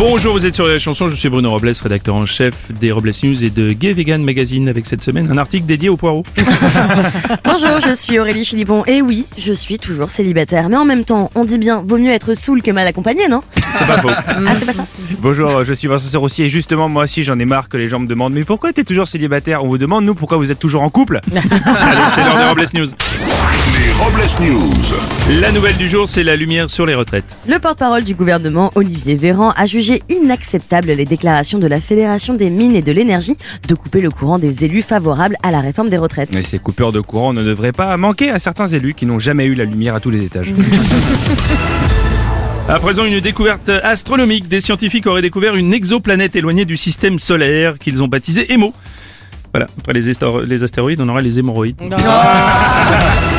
Bonjour, vous êtes sur la chanson, je suis Bruno Robles, rédacteur en chef des Robles News et de Gay Vegan Magazine avec cette semaine un article dédié aux poireaux. Bonjour, je suis Aurélie Philippon. Et oui, je suis toujours célibataire. Mais en même temps, on dit bien, vaut mieux être saoul que mal accompagné, non? C'est pas faux. Ah, c'est pas ça? Bonjour, je suis Vincent Serrossier et justement moi aussi j'en ai marre que les gens me demandent mais pourquoi t'es toujours célibataire? On vous demande nous pourquoi vous êtes toujours en couple? Allez, c'est l'heure des Robles News. Les Robles News. La nouvelle du jour, c'est la lumière sur les retraites. Le porte-parole du gouvernement, Olivier Véran, a jugé inacceptable les déclarations de la Fédération des mines et de l'énergie de couper le courant des élus favorables à la réforme des retraites. Et ces coupeurs de courant ne devraient pas manquer à certains élus qui n'ont jamais eu la lumière à tous les étages. À présent, une découverte astronomique. Des scientifiques auraient découvert une exoplanète éloignée du système solaire qu'ils ont baptisée Emo. Voilà, après les, les astéroïdes, on aura les hémorroïdes.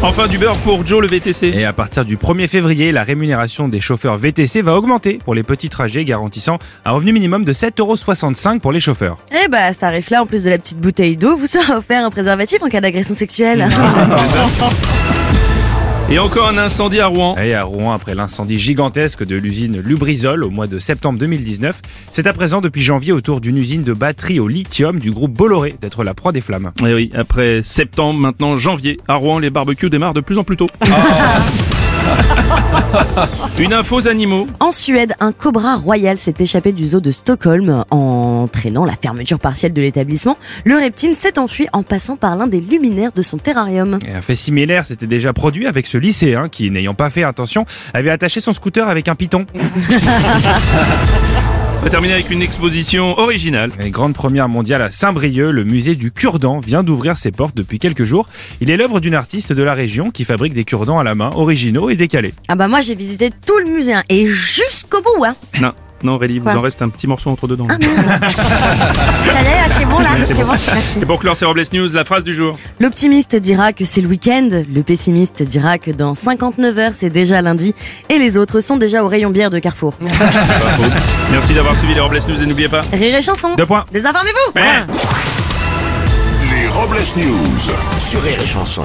Enfin, du beurre pour Joe le VTC. Et à partir du 1er février, la rémunération des chauffeurs VTC va augmenter pour les petits trajets garantissant un revenu minimum de 7,65€ pour les chauffeurs. Et bah, à ce tarif-là, en plus de la petite bouteille d'eau, vous sera offert un préservatif en cas d'agression sexuelle. Et encore un incendie à Rouen. Et à Rouen, après l'incendie gigantesque de l'usine Lubrizol au mois de septembre 2019, c'est à présent depuis janvier autour d'une usine de batterie au lithium du groupe Bolloré d'être la proie des flammes. Et oui, après septembre, maintenant janvier, à Rouen, les barbecues démarrent de plus en plus tôt. Une info aux animaux. En Suède, un cobra royal s'est échappé du zoo de Stockholm, entraînant la fermeture partielle de l'établissement. Le reptile s'est enfui en passant par l'un des luminaires de son terrarium. Et un fait similaire s'était déjà produit avec ce lycéen qui, n'ayant pas fait attention, avait attaché son scooter avec un piton. On va terminer avec une exposition originale. Grande première mondiale à Saint-Brieuc, le musée du cure-dent vient d'ouvrir ses portes depuis quelques jours. Il est l'œuvre d'une artiste de la région qui fabrique des cure-dents à la main, originaux et décalés. Ah bah moi j'ai visité tout le musée hein, et jusqu'au bout hein. Non, non Aurélie, vous Quoi en reste un petit morceau entre dedans. Ah merde. Ça y est, c'est bon là, c'est bon. Merci. Et pour clore ces Robles News, la phrase du jour. L'optimiste dira que c'est le week-end, le pessimiste dira que dans 59 heures c'est déjà lundi et les autres sont déjà au rayon bière de Carrefour. Merci d'avoir suivi les Robles News et n'oubliez pas. Rire et chanson. Deux points. Désinformez-vous. Ouais. Les Robles News. Sur Rire et Chanson.